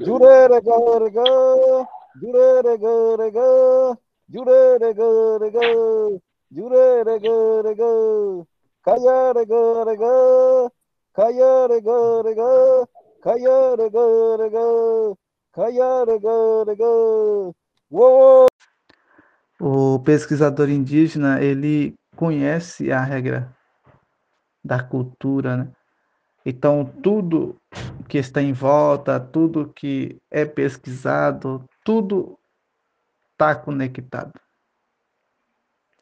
Jurerega, jurerega, jurerega, jurerega, kayarega, kayarega, kayarega, kayarega, Uou! O pesquisador indígena, ele conhece a regra da cultura, né? Então, tudo que está em volta, tudo que é pesquisado, tudo está conectado.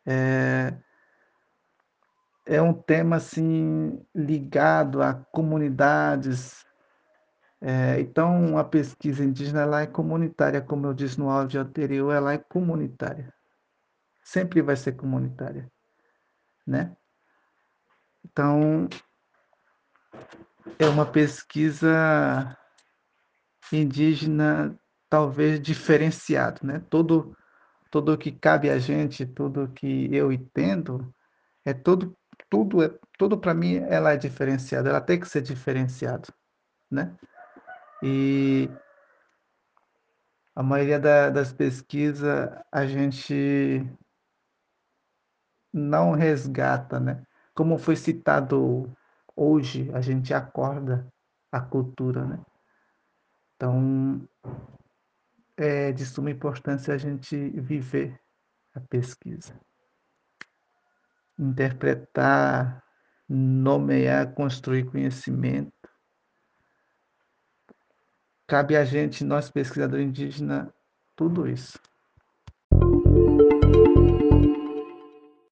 É, é um tema assim ligado a comunidades. É, então, a pesquisa indígena ela é comunitária, como eu disse no áudio anterior, ela é comunitária. Sempre vai ser comunitária, né? Então, é uma pesquisa indígena talvez diferenciado, né? Todo tudo que cabe a gente, tudo que eu entendo, é tudo tudo é tudo para mim ela é diferenciada, ela tem que ser diferenciada, né? E a maioria da, das pesquisas a gente não resgata, né? Como foi citado hoje a gente acorda a cultura, né? Então, é de suma importância a gente viver a pesquisa. Interpretar, nomear, construir conhecimento. Cabe a gente, nós pesquisadores indígenas, tudo isso.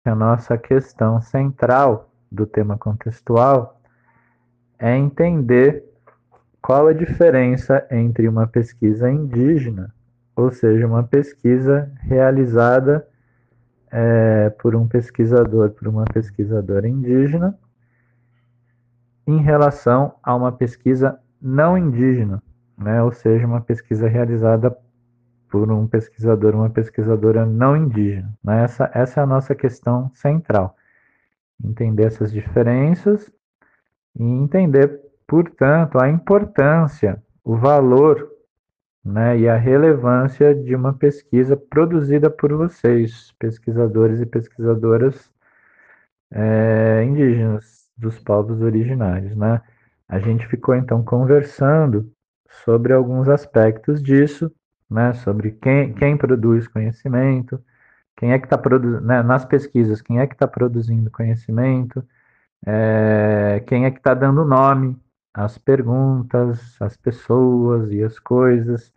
A nossa questão central do tema contextual é entender qual a diferença entre uma pesquisa indígena, ou seja, uma pesquisa realizada é, por um pesquisador, por uma pesquisadora indígena, em relação a uma pesquisa não indígena, né? ou seja, uma pesquisa realizada por um pesquisador, uma pesquisadora não indígena. Né? Essa, essa é a nossa questão central. Entender essas diferenças e entender, portanto, a importância, o valor né, e a relevância de uma pesquisa produzida por vocês, pesquisadores e pesquisadoras é, indígenas dos povos originários. Né? A gente ficou então conversando sobre alguns aspectos disso, né, sobre quem, quem produz conhecimento, quem é que está produzindo, né, nas pesquisas, quem é que está produzindo conhecimento, é, quem é que está dando nome às perguntas, às pessoas e às coisas,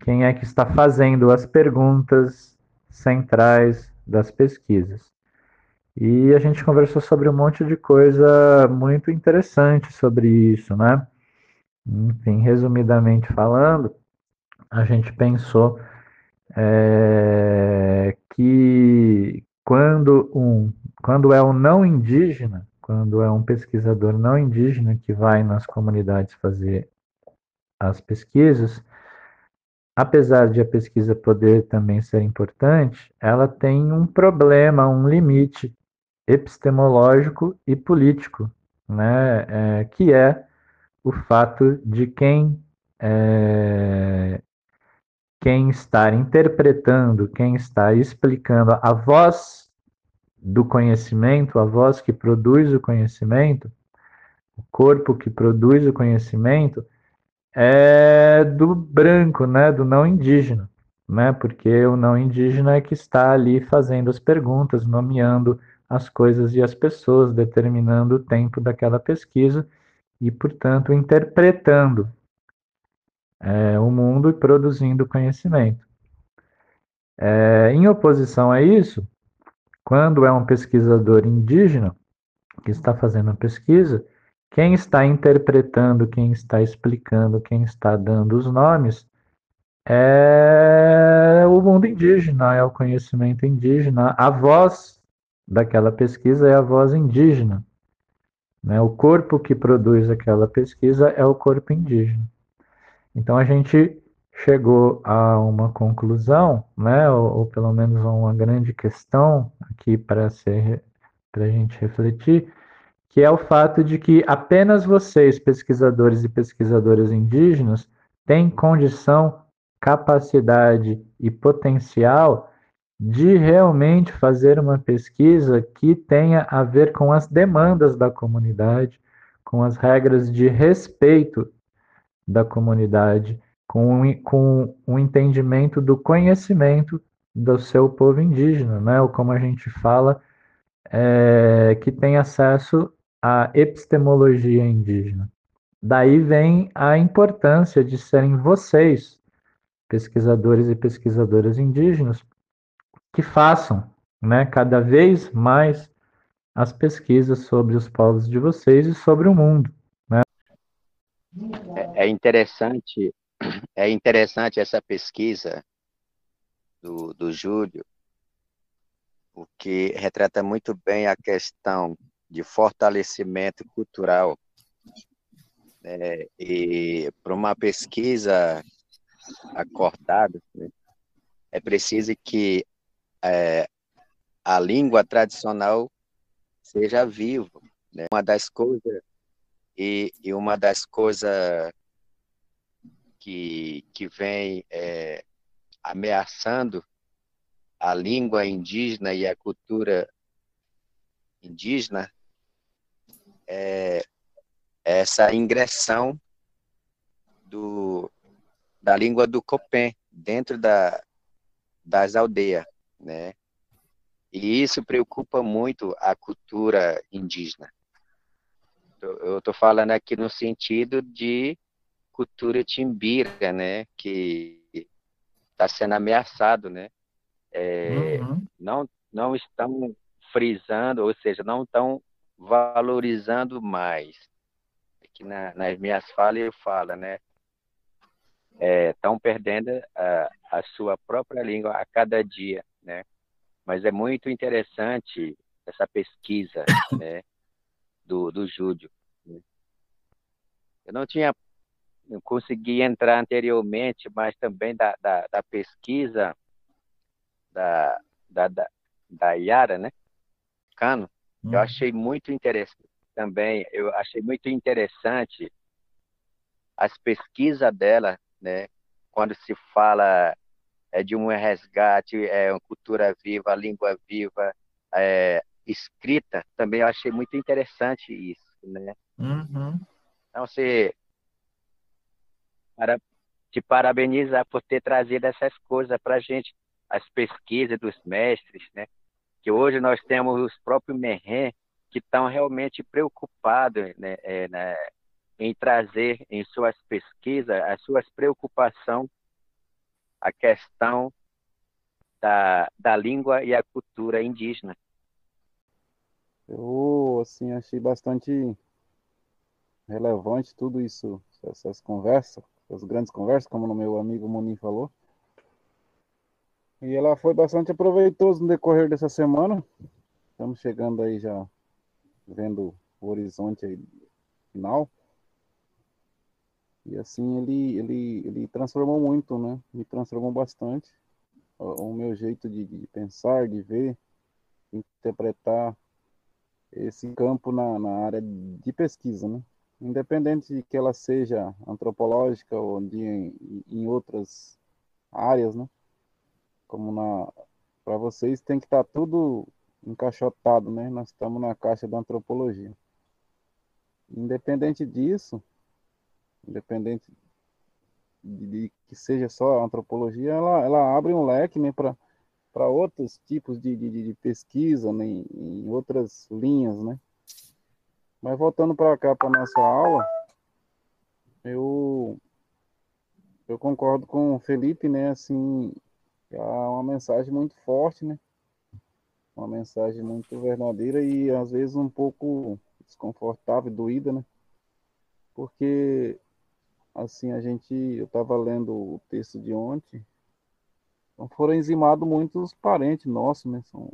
quem é que está fazendo as perguntas centrais das pesquisas. E a gente conversou sobre um monte de coisa muito interessante sobre isso, né? Enfim, resumidamente falando, a gente pensou é, que quando um quando é um não indígena, quando é um pesquisador não indígena que vai nas comunidades fazer as pesquisas, apesar de a pesquisa poder também ser importante, ela tem um problema, um limite epistemológico e político, né, é, que é o fato de quem é, quem está interpretando, quem está explicando a voz do conhecimento, a voz que produz o conhecimento, o corpo que produz o conhecimento, é do branco, né, do não indígena, né, porque o não indígena é que está ali fazendo as perguntas, nomeando as coisas e as pessoas, determinando o tempo daquela pesquisa e, portanto, interpretando é, o mundo e produzindo conhecimento. É, em oposição a isso, quando é um pesquisador indígena que está fazendo a pesquisa, quem está interpretando, quem está explicando, quem está dando os nomes é o mundo indígena, é o conhecimento indígena. A voz daquela pesquisa é a voz indígena. Né? O corpo que produz aquela pesquisa é o corpo indígena. Então a gente chegou a uma conclusão, né, ou, ou pelo menos a uma grande questão aqui para ser para a gente refletir, que é o fato de que apenas vocês, pesquisadores e pesquisadoras indígenas, tem condição, capacidade e potencial de realmente fazer uma pesquisa que tenha a ver com as demandas da comunidade, com as regras de respeito da comunidade, com, com o entendimento do conhecimento do seu povo indígena, né? ou como a gente fala, é, que tem acesso à epistemologia indígena. Daí vem a importância de serem vocês, pesquisadores e pesquisadoras indígenas, que façam né, cada vez mais as pesquisas sobre os povos de vocês e sobre o mundo. Né? É, é interessante, é interessante essa pesquisa do, do Júlio, porque retrata muito bem a questão de fortalecimento cultural. Né? E para uma pesquisa acordada, né? é preciso que é, a língua tradicional seja viva. Né? Uma das coisas e, e, uma das coisas que, que vem é, ameaçando a língua indígena e a cultura indígena é essa ingressão do, da língua do Copém dentro da, das aldeias né? E isso preocupa muito a cultura indígena. Eu estou falando aqui no sentido de cultura timbira, né? Que está sendo ameaçado, né? É, uhum. Não não estão frisando, ou seja, não estão valorizando mais. Aqui na, nas minhas falas eu falo, né? Estão é, perdendo a, a sua própria língua a cada dia né? Mas é muito interessante essa pesquisa, né? Do, do Júlio. Né? Eu não tinha eu consegui entrar anteriormente, mas também da, da, da pesquisa da, da, da, da Yara, né? Cano, hum. eu uhum. achei muito interessante também, eu achei muito interessante as pesquisas dela, né? Quando se fala é, de um resgate, é uma cultura viva, língua viva, é, escrita, também eu achei muito interessante isso, né? Uhum. Então, você para, te parabenizar por ter trazido essas coisas para a gente, as pesquisas dos mestres, né? Que hoje nós temos os próprios Merren que estão realmente preocupados né, é, né, em trazer em suas pesquisas as suas preocupações a questão da, da língua e a cultura indígena. Eu, assim, achei bastante relevante tudo isso, essas conversas, essas grandes conversas, como o meu amigo Monin falou. E ela foi bastante aproveitosa no decorrer dessa semana. Estamos chegando aí já, vendo o horizonte aí final. E assim ele, ele, ele transformou muito, né? Me transformou bastante o, o meu jeito de, de, pensar, de ver, interpretar esse campo na, na área de pesquisa, né? Independente de que ela seja antropológica ou de, em, em outras áreas, né? Como na para vocês tem que estar tá tudo encaixotado, né? Nós estamos na caixa da antropologia. Independente disso, independente de, de, que seja só a antropologia, ela, ela abre um leque né, para outros tipos de, de, de pesquisa, né, em outras linhas, né? Mas voltando para cá, para nossa aula, eu, eu concordo com o Felipe, né, assim, é uma mensagem muito forte, né? Uma mensagem muito verdadeira e às vezes um pouco desconfortável, doída, né? Porque assim, a gente, eu estava lendo o texto de ontem, então foram eximados muitos parentes nossos, né? São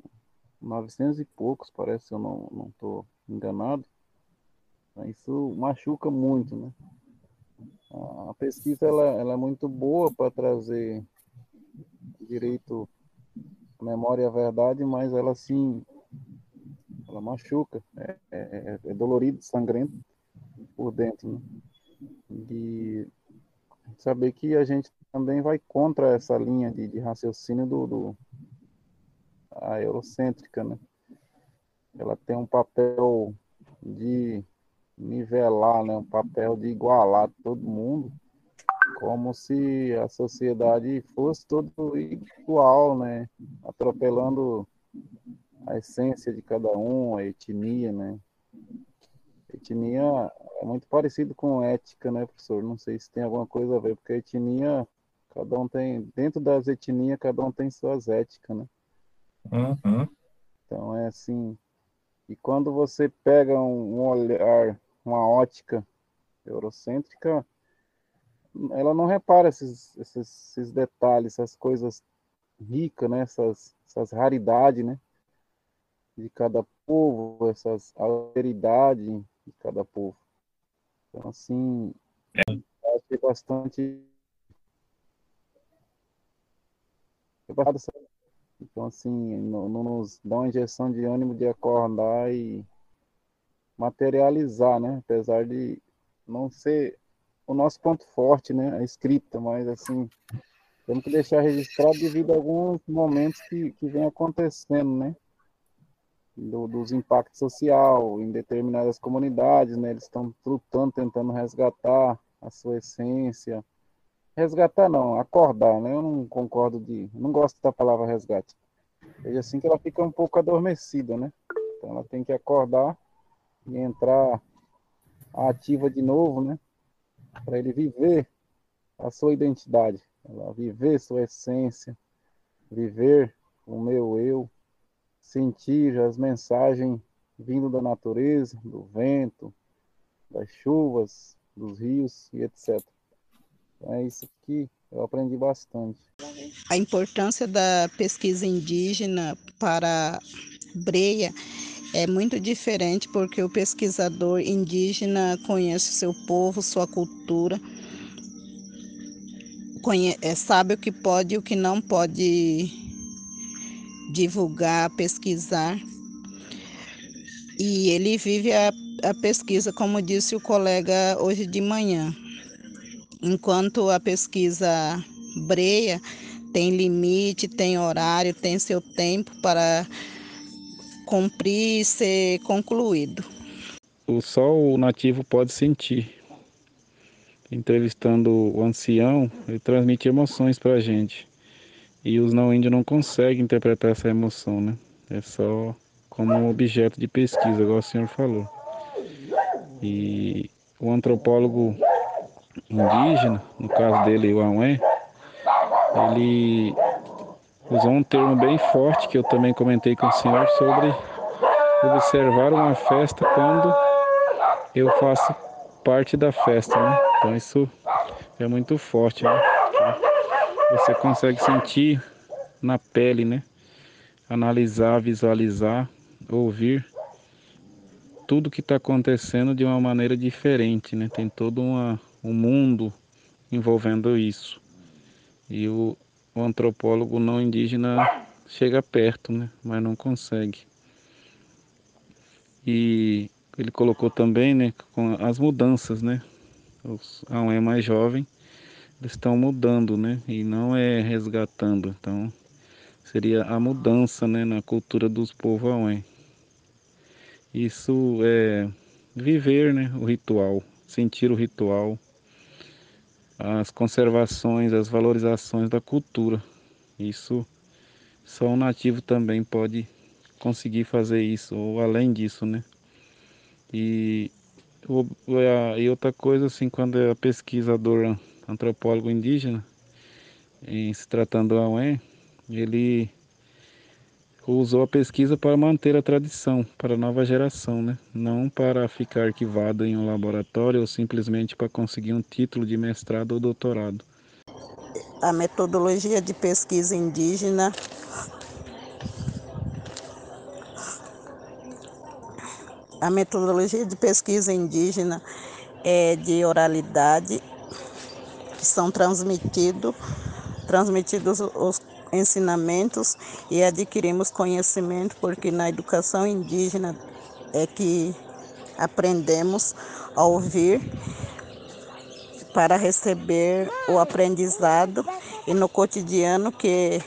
900 e poucos, parece, se eu não estou enganado. Então, isso machuca muito, né? A pesquisa ela, ela é muito boa para trazer direito à memória e à verdade, mas ela sim, ela machuca, é, é, é dolorido, sangrento por dentro, né? E saber que a gente também vai contra essa linha de, de raciocínio do, do a eurocêntrica, né? Ela tem um papel de nivelar, né? Um papel de igualar todo mundo, como se a sociedade fosse todo igual, né? Atropelando a essência de cada um, a etnia, né? Etnia é muito parecido com ética, né, professor? Não sei se tem alguma coisa a ver, porque etnia, cada um tem, dentro das etnias, cada um tem suas éticas, né? Uhum. Então é assim. E quando você pega um, um olhar, uma ótica eurocêntrica, ela não repara esses, esses, esses detalhes, essas coisas ricas, né? essas, essas raridades né? de cada povo, essas alteridades de cada povo. Então, assim, é. achei bastante. Então, assim, não, não, nos dá uma injeção de ânimo de acordar e materializar, né? Apesar de não ser o nosso ponto forte, né? A escrita, mas, assim, temos que deixar registrado devido a alguns momentos que, que vem acontecendo, né? do, dos impactos social em determinadas comunidades, né? Eles estão lutando, tentando resgatar a sua essência. Resgatar não, acordar, né? Eu não concordo de, não gosto da palavra resgate. Veja assim que ela fica um pouco adormecida, né? Então ela tem que acordar e entrar ativa de novo, né? Para ele viver a sua identidade, viver sua essência, viver o meu eu, sentir as mensagens vindo da natureza, do vento, das chuvas, dos rios e etc. Então é isso que eu aprendi bastante. A importância da pesquisa indígena para Breia é muito diferente porque o pesquisador indígena conhece seu povo, sua cultura, é, sabe o que pode e o que não pode divulgar, pesquisar. E ele vive a, a pesquisa, como disse o colega hoje de manhã. Enquanto a pesquisa breia tem limite, tem horário, tem seu tempo para cumprir e ser concluído. O sol nativo pode sentir. Entrevistando o ancião, ele transmite emoções para a gente. E os não índios não conseguem interpretar essa emoção, né? É só como um objeto de pesquisa, igual o senhor falou. E o antropólogo indígena, no caso dele, o ele usou um termo bem forte que eu também comentei com o senhor sobre observar uma festa quando eu faço parte da festa, né? Então isso é muito forte, né? você consegue sentir na pele, né? Analisar, visualizar, ouvir tudo que está acontecendo de uma maneira diferente, né? Tem todo uma, um mundo envolvendo isso. E o, o antropólogo não indígena chega perto, né? Mas não consegue. E ele colocou também, né? Com as mudanças, né? Os, a um é mais jovem eles estão mudando, né? E não é resgatando. Então, seria a mudança, né, na cultura dos povos auém. Isso é viver, né, o ritual, sentir o ritual, as conservações, as valorizações da cultura. Isso só um nativo também pode conseguir fazer isso, ou além disso, né? E, e outra coisa, assim, quando é a pesquisadora antropólogo indígena, em se tratando do Auen, ele usou a pesquisa para manter a tradição para a nova geração, né? não para ficar arquivado em um laboratório ou simplesmente para conseguir um título de mestrado ou doutorado. A metodologia de pesquisa indígena A metodologia de pesquisa indígena é de oralidade que são transmitidos, transmitidos os ensinamentos e adquirimos conhecimento, porque na educação indígena é que aprendemos a ouvir para receber o aprendizado e no cotidiano que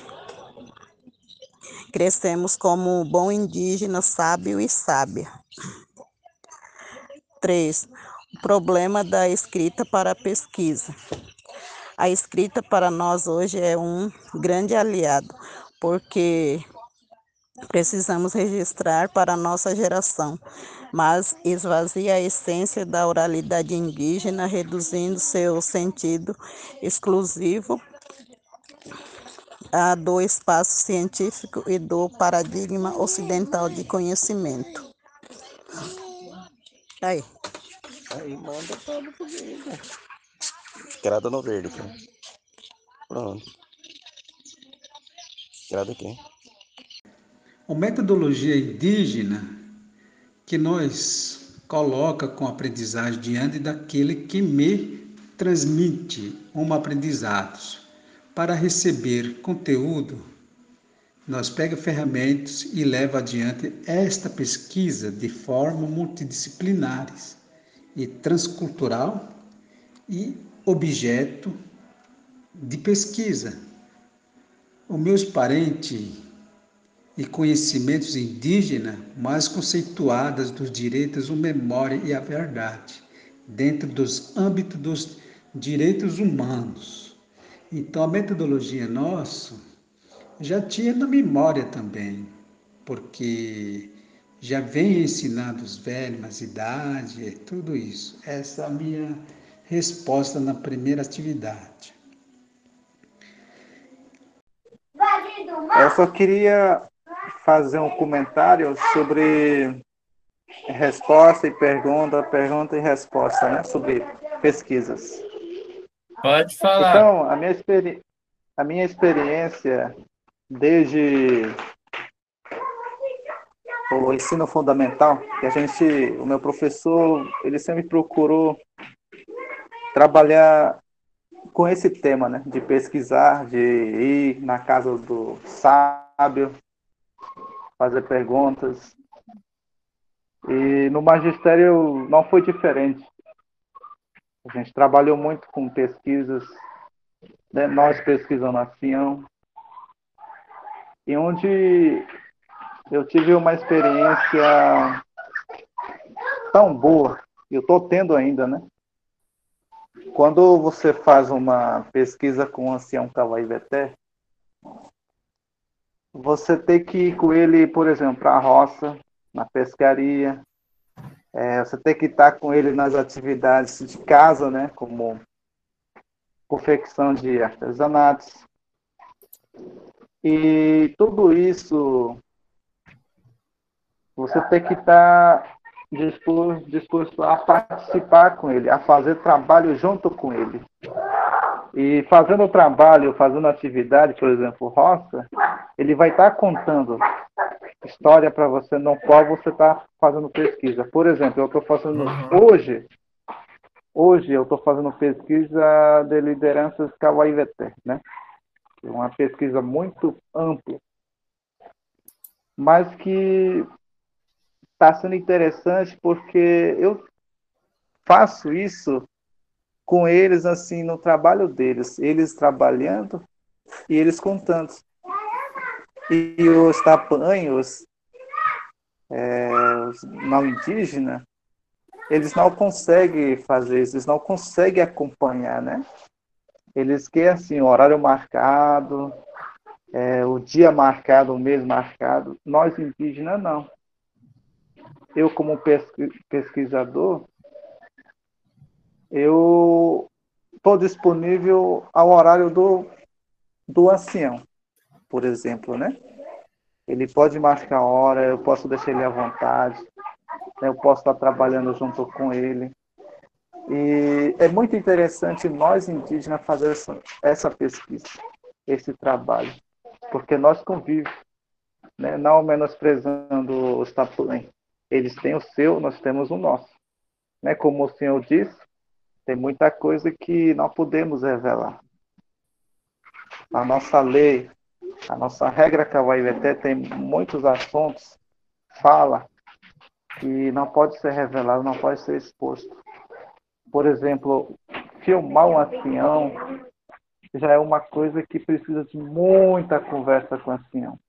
crescemos como bom indígena, sábio e sábia. 3. O problema da escrita para a pesquisa. A escrita para nós hoje é um grande aliado, porque precisamos registrar para a nossa geração, mas esvazia a essência da oralidade indígena, reduzindo seu sentido exclusivo a do espaço científico e do paradigma ocidental de conhecimento. Aí. Aí manda para o Grada no verde aqui. Pronto. Grada aqui. A metodologia indígena que nós coloca com aprendizagem diante daquele que me transmite um aprendizado. Para receber conteúdo, nós pega ferramentas e leva adiante esta pesquisa de forma multidisciplinares e transcultural e objeto de pesquisa. Os meus parentes e conhecimentos indígenas mais conceituadas dos direitos à memória e à verdade, dentro dos âmbitos dos direitos humanos. Então, a metodologia nossa já tinha na memória também, porque já vem ensinando os velhos, as idades, tudo isso. Essa a minha resposta na primeira atividade. Eu só queria fazer um comentário sobre resposta e pergunta, pergunta e resposta, né? Sobre pesquisas. Pode falar. Então, a minha, experi a minha experiência desde o ensino fundamental, que a gente, o meu professor, ele sempre procurou trabalhar com esse tema, né, de pesquisar, de ir na casa do sábio, fazer perguntas. E no magistério não foi diferente. A gente trabalhou muito com pesquisas, né, nós pesquisando a Sião, e onde eu tive uma experiência tão boa, eu estou tendo ainda, né? Quando você faz uma pesquisa com o ancião Kawaiveté, você tem que ir com ele, por exemplo, para a roça, na pescaria. É, você tem que estar com ele nas atividades de casa, né, como confecção de artesanatos. E tudo isso você tem que estar disposto, disposto a participar com ele, a fazer trabalho junto com ele. E fazendo trabalho, fazendo atividade, por exemplo, roça, ele vai estar contando história para você no qual você está fazendo pesquisa. Por exemplo, eu estou fazendo uhum. hoje, hoje eu estou fazendo pesquisa de lideranças Kawaiveté, né? É uma pesquisa muito ampla, mas que está sendo interessante porque eu faço isso com eles assim no trabalho deles, eles trabalhando e eles contando. E os tapanhos, é, os não indígenas, eles não conseguem fazer isso, eles não conseguem acompanhar, né? Eles querem assim, horário marcado, é, o dia marcado, o mês marcado. Nós indígenas não eu como pesquisador, eu estou disponível ao horário do, do ancião, por exemplo, né? Ele pode marcar a hora, eu posso deixar ele à vontade, né? eu posso estar trabalhando junto com ele. E é muito interessante nós indígenas fazer essa, essa pesquisa, esse trabalho, porque nós convivemos, né? não menosprezando os tapuães. Eles têm o seu, nós temos o nosso. Né? Como o Senhor disse, tem muita coisa que não podemos revelar. A nossa lei, a nossa regra Kawaiveté tem muitos assuntos, fala, que não pode ser revelado, não pode ser exposto. Por exemplo, filmar um ancião já é uma coisa que precisa de muita conversa com o ancião,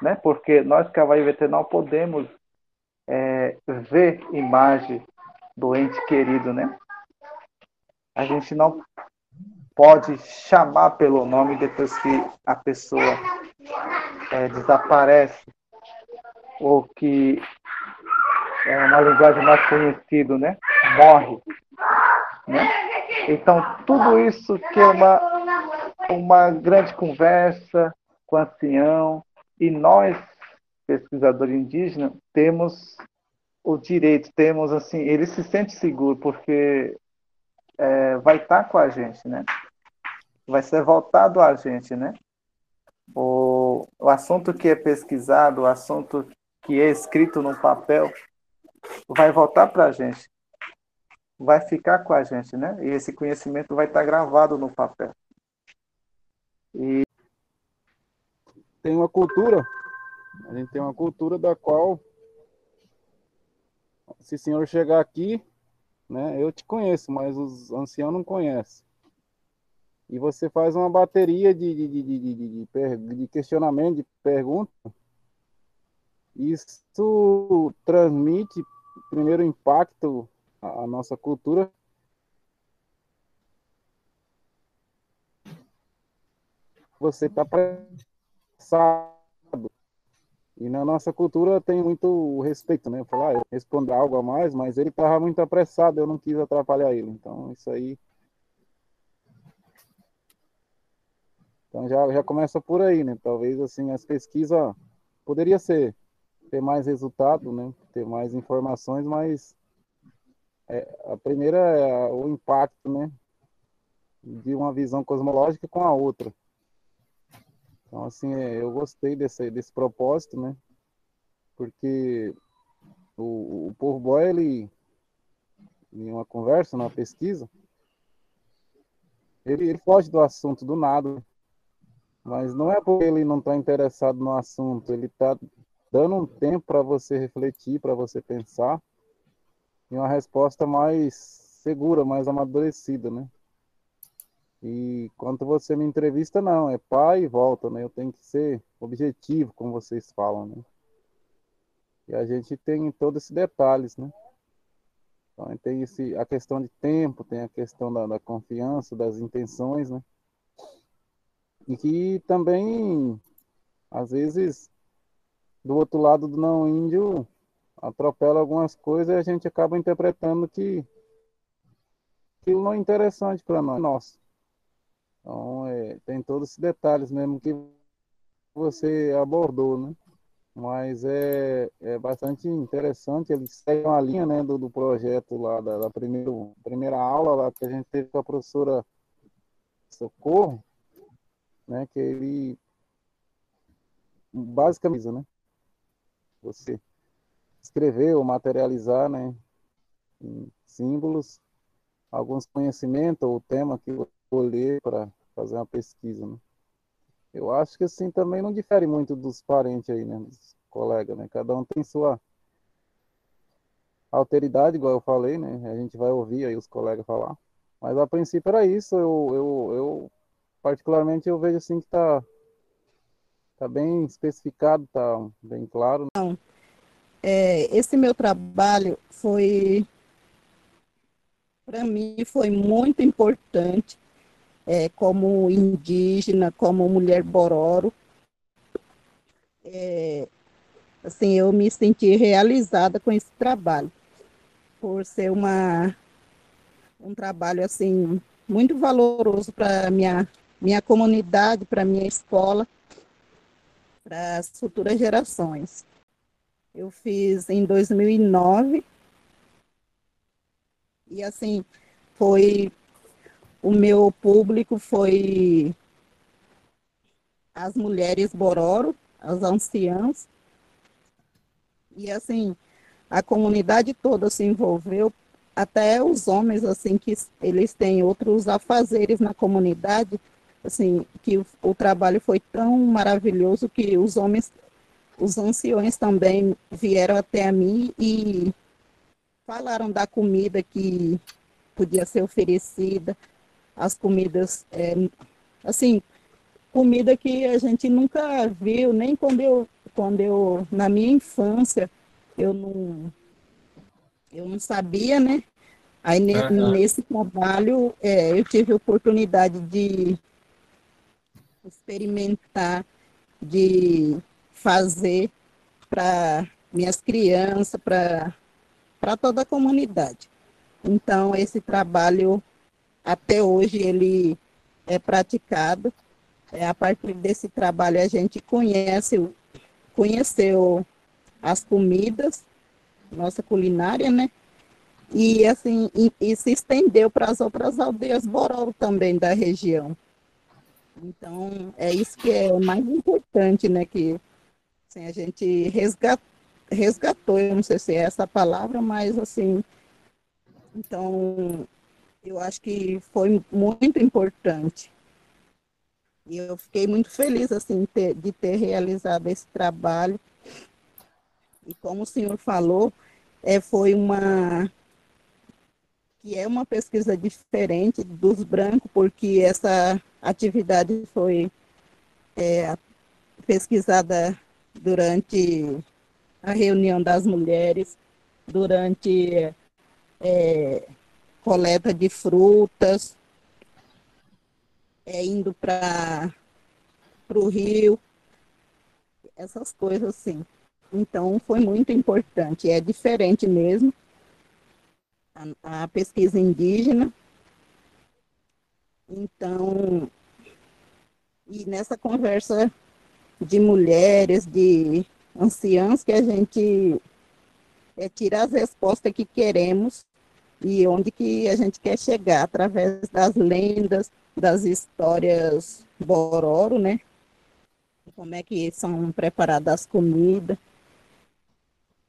né? Porque nós a não podemos é, ver imagem do ente querido, né? A gente não pode chamar pelo nome depois que a pessoa é, desaparece ou que é uma linguagem mais conhecida, né? Morre, né? Então tudo isso que é uma uma grande conversa com o ancião e nós pesquisadores indígenas temos o direito, temos assim, ele se sente seguro porque é, vai estar com a gente, né? Vai ser voltado a gente, né? O, o assunto que é pesquisado, o assunto que é escrito no papel, vai voltar para a gente, vai ficar com a gente, né? E esse conhecimento vai estar gravado no papel. E tem uma cultura, a gente tem uma cultura da qual, se o senhor chegar aqui, né, eu te conheço, mas os anciãos não conhecem. E você faz uma bateria de, de, de, de, de, de, questionamento, de pergunta. Isso transmite, primeiro, impacto à nossa cultura. Você está apressado. E na nossa cultura tem muito respeito, né? Falar, ah, eu respondo algo a mais, mas ele estava muito apressado, eu não quis atrapalhar ele. Então, isso aí. Então já, já começa por aí, né? Talvez assim as pesquisas poderia ser ter mais resultado, né? Ter mais informações, mas é, a primeira é o impacto, né? De uma visão cosmológica com a outra. Então, assim, é, eu gostei desse, desse propósito, né? Porque o, o povo boy, ele, em uma conversa, numa pesquisa, ele, ele foge do assunto do nada. Mas não é porque ele não está interessado no assunto, ele está dando um tempo para você refletir, para você pensar, e uma resposta mais segura, mais amadurecida, né? E quando você me entrevista, não, é pai e volta, né? Eu tenho que ser objetivo, como vocês falam, né? E a gente tem todos esses detalhes, né? Então, tem esse, a questão de tempo, tem a questão da, da confiança, das intenções, né? E que também, às vezes, do outro lado do não índio, atropela algumas coisas e a gente acaba interpretando que aquilo não é interessante para nós. Então, é, tem todos esses detalhes mesmo que você abordou, né? Mas é, é bastante interessante, eles seguem a linha né, do, do projeto lá, da, da primeiro, primeira aula lá que a gente teve com a professora Socorro, né, que ele basicamente, né, você escrever ou materializar, né, em símbolos, alguns conhecimentos ou tema que eu ler para fazer uma pesquisa, né? Eu acho que assim também não difere muito dos parentes aí, né, dos colegas, né? Cada um tem sua alteridade, igual eu falei, né? A gente vai ouvir aí os colegas falar. Mas a princípio era isso, eu, eu, eu particularmente eu vejo assim que tá tá bem especificado, tá bem claro. Né? Não. É, esse meu trabalho foi para mim foi muito importante é, como indígena, como mulher bororo. É, assim, eu me senti realizada com esse trabalho, por ser uma, um trabalho assim muito valoroso para minha minha comunidade, para minha escola, para as futuras gerações. Eu fiz em 2009 e assim foi o meu público foi as mulheres Bororo, as anciãs. E assim, a comunidade toda se envolveu, até os homens, assim, que eles têm outros afazeres na comunidade, assim, que o, o trabalho foi tão maravilhoso que os homens, os anciões também vieram até a mim e falaram da comida que podia ser oferecida, as comidas, é, assim, comida que a gente nunca viu, nem quando eu, quando eu, na minha infância, eu não, eu não sabia, né? Aí ne, nesse trabalho é, eu tive a oportunidade de experimentar, de fazer para minhas crianças, para toda a comunidade. Então, esse trabalho, até hoje, ele é praticado. É, a partir desse trabalho, a gente conhece, conheceu as comidas, nossa culinária, né? E, assim, e, e se estendeu para as outras aldeias Borol também da região. Então, é isso que é mais importante, né? Que assim, a gente resgatou, eu não sei se é essa palavra, mas assim, então eu acho que foi muito importante. E eu fiquei muito feliz assim ter, de ter realizado esse trabalho. E como o senhor falou, é, foi uma que é uma pesquisa diferente dos brancos, porque essa atividade foi é, pesquisada durante a reunião das mulheres, durante é, coleta de frutas, é, indo para o rio, essas coisas assim. Então, foi muito importante. É diferente mesmo a, a pesquisa indígena. Então, e nessa conversa de mulheres, de anciãs, que a gente é, tira as respostas que queremos e onde que a gente quer chegar, através das lendas, das histórias Bororo, né? Como é que são preparadas as comidas.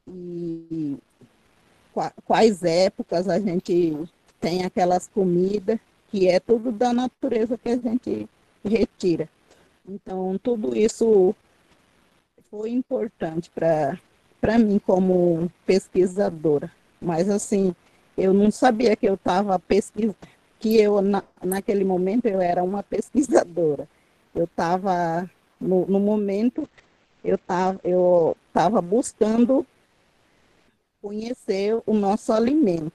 E quais épocas a gente tem aquelas comidas, que é tudo da natureza que a gente retira. Então, tudo isso foi importante para mim como pesquisadora. Mas, assim, eu não sabia que eu estava pesquisando, que eu, na, naquele momento, eu era uma pesquisadora. Eu estava, no, no momento, eu estava eu tava buscando conhecer o nosso alimento.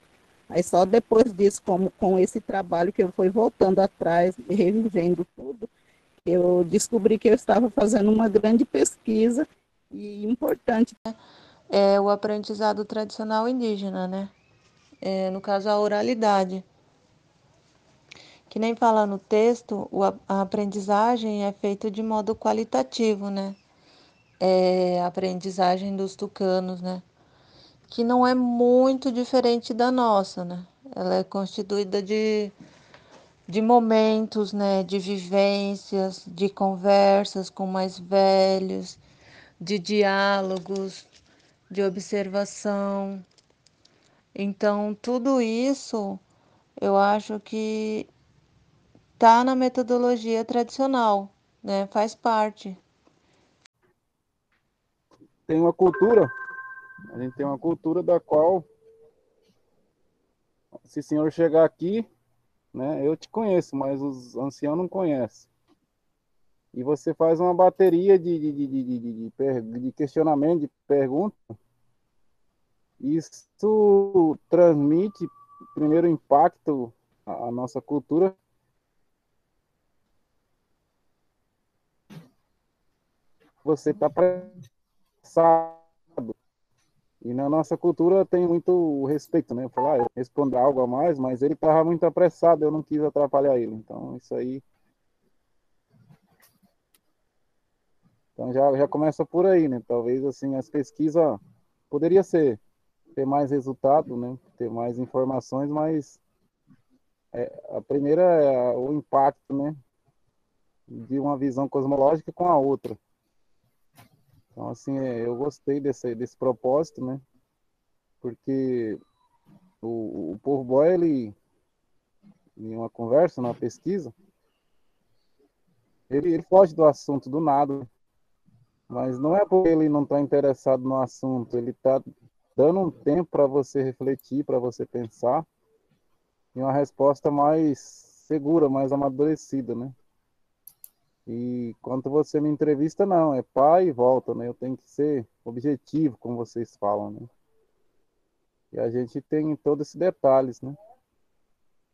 Aí só depois disso, como, com esse trabalho que eu fui voltando atrás, revivendo tudo, eu descobri que eu estava fazendo uma grande pesquisa e importante. É o aprendizado tradicional indígena, né? É, no caso, a oralidade. Que nem fala no texto, a aprendizagem é feita de modo qualitativo, né? É a aprendizagem dos tucanos, né? Que não é muito diferente da nossa, né? Ela é constituída de de momentos, né, de vivências, de conversas com mais velhos, de diálogos, de observação. Então, tudo isso eu acho que está na metodologia tradicional, né? Faz parte. Tem uma cultura, a gente tem uma cultura da qual, se o senhor chegar aqui, né? Eu te conheço, mas os anciãos não conhecem. E você faz uma bateria de, de, de, de, de, de, de questionamento, de pergunta. Isso transmite, primeiro, impacto à nossa cultura. Você está preparado e na nossa cultura tem muito respeito, né? Falar, ah, responder algo a mais, mas ele estava muito apressado, eu não quis atrapalhar ele. Então, isso aí. Então já, já começa por aí, né? Talvez assim as pesquisas poderia ser ter mais resultado, né? Ter mais informações, mas é, a primeira é o impacto, né? De uma visão cosmológica com a outra. Então, assim, é, eu gostei desse, desse propósito, né? Porque o, o povo boy, ele, em uma conversa, numa pesquisa, ele, ele foge do assunto do nada. Mas não é porque ele não está interessado no assunto, ele está dando um tempo para você refletir, para você pensar, e uma resposta mais segura, mais amadurecida, né? E quando você me entrevista, não, é pai e volta, né? Eu tenho que ser objetivo, como vocês falam, né? E a gente tem todos esses detalhes, né?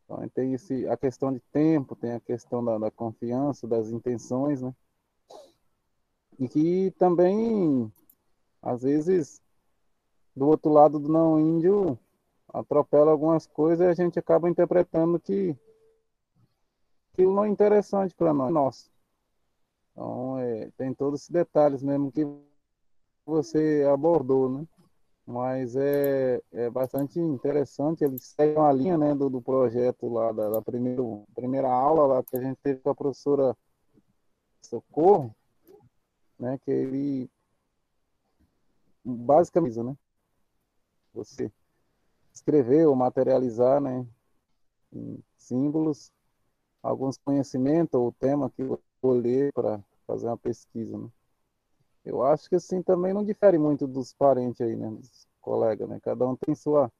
Então, tem esse, a questão de tempo, tem a questão da, da confiança, das intenções, né? E que também, às vezes, do outro lado do não índio, atropela algumas coisas e a gente acaba interpretando que aquilo não é interessante para nós. Nossa. Então, é, tem todos esses detalhes mesmo que você abordou, né? Mas é, é bastante interessante, eles seguem uma linha né, do, do projeto lá, da, da primeiro, primeira aula lá que a gente teve com a professora Socorro, né, que ele basicamente, né, você escrever ou materializar, né, em símbolos, alguns conhecimentos ou tema que eu vou ler para fazer uma pesquisa, né. Eu acho que assim também não difere muito dos parentes aí, né? Dos colegas, né? Cada um tem sua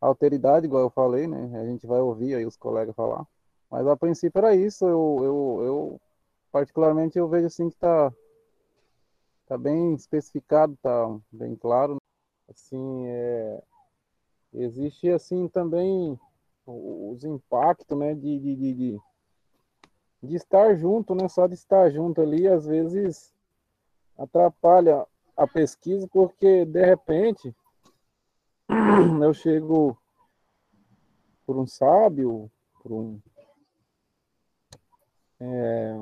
alteridade, igual eu falei, né? A gente vai ouvir aí os colegas falar. Mas a princípio era isso. Eu, eu, eu particularmente eu vejo assim que tá tá bem especificado, tá bem claro. Assim, é, existe assim também os impactos, né? de, de, de, de estar junto, né? Só de estar junto ali, às vezes atrapalha a pesquisa, porque de repente eu chego por um sábio, por um, é,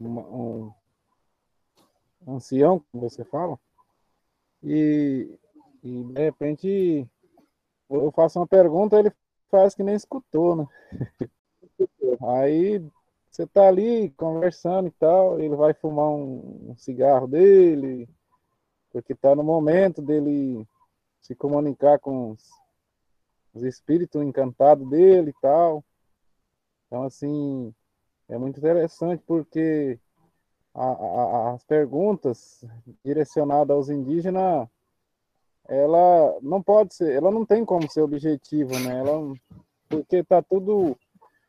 um ancião, como você fala, e, e de repente eu faço uma pergunta, ele faz que nem escutou, né? Aí você tá ali conversando e tal, ele vai fumar um, cigarro dele, porque tá no momento dele se comunicar com os, os espíritos encantados dele e tal. Então, assim, é muito interessante porque a, a, as perguntas direcionadas aos indígenas, ela não pode ser, ela não tem como ser objetiva, né? Ela, porque tá tudo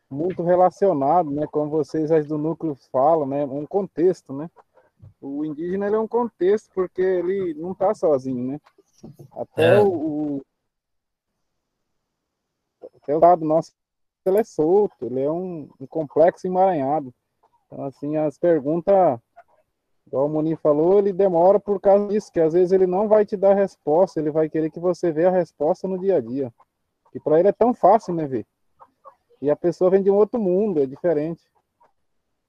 muito relacionado, né, como vocês as do núcleo falam, né, um contexto, né? O indígena ele é um contexto porque ele não está sozinho, né? Até é. o, o até o lado nosso ele é solto, ele é um, um complexo emaranhado. Então assim as perguntas, igual o Moni falou, ele demora por causa disso, que às vezes ele não vai te dar resposta, ele vai querer que você veja a resposta no dia a dia. E para ele é tão fácil, né, ver. E a pessoa vem de um outro mundo, é diferente.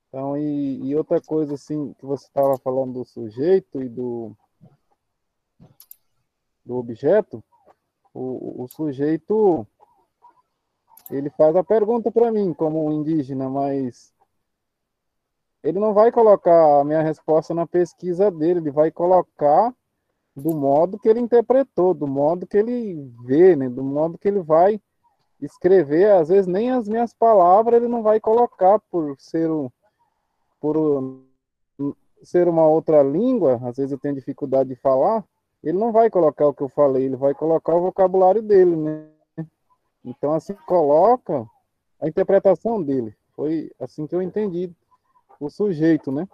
Então, e, e outra coisa, assim, que você estava falando do sujeito e do, do objeto, o, o sujeito, ele faz a pergunta para mim, como indígena, mas ele não vai colocar a minha resposta na pesquisa dele, ele vai colocar do modo que ele interpretou, do modo que ele vê, né, do modo que ele vai escrever, às vezes nem as minhas palavras ele não vai colocar por ser um, por um, ser uma outra língua, às vezes eu tenho dificuldade de falar, ele não vai colocar o que eu falei, ele vai colocar o vocabulário dele, né? Então assim coloca a interpretação dele. Foi assim que eu entendi o sujeito, né?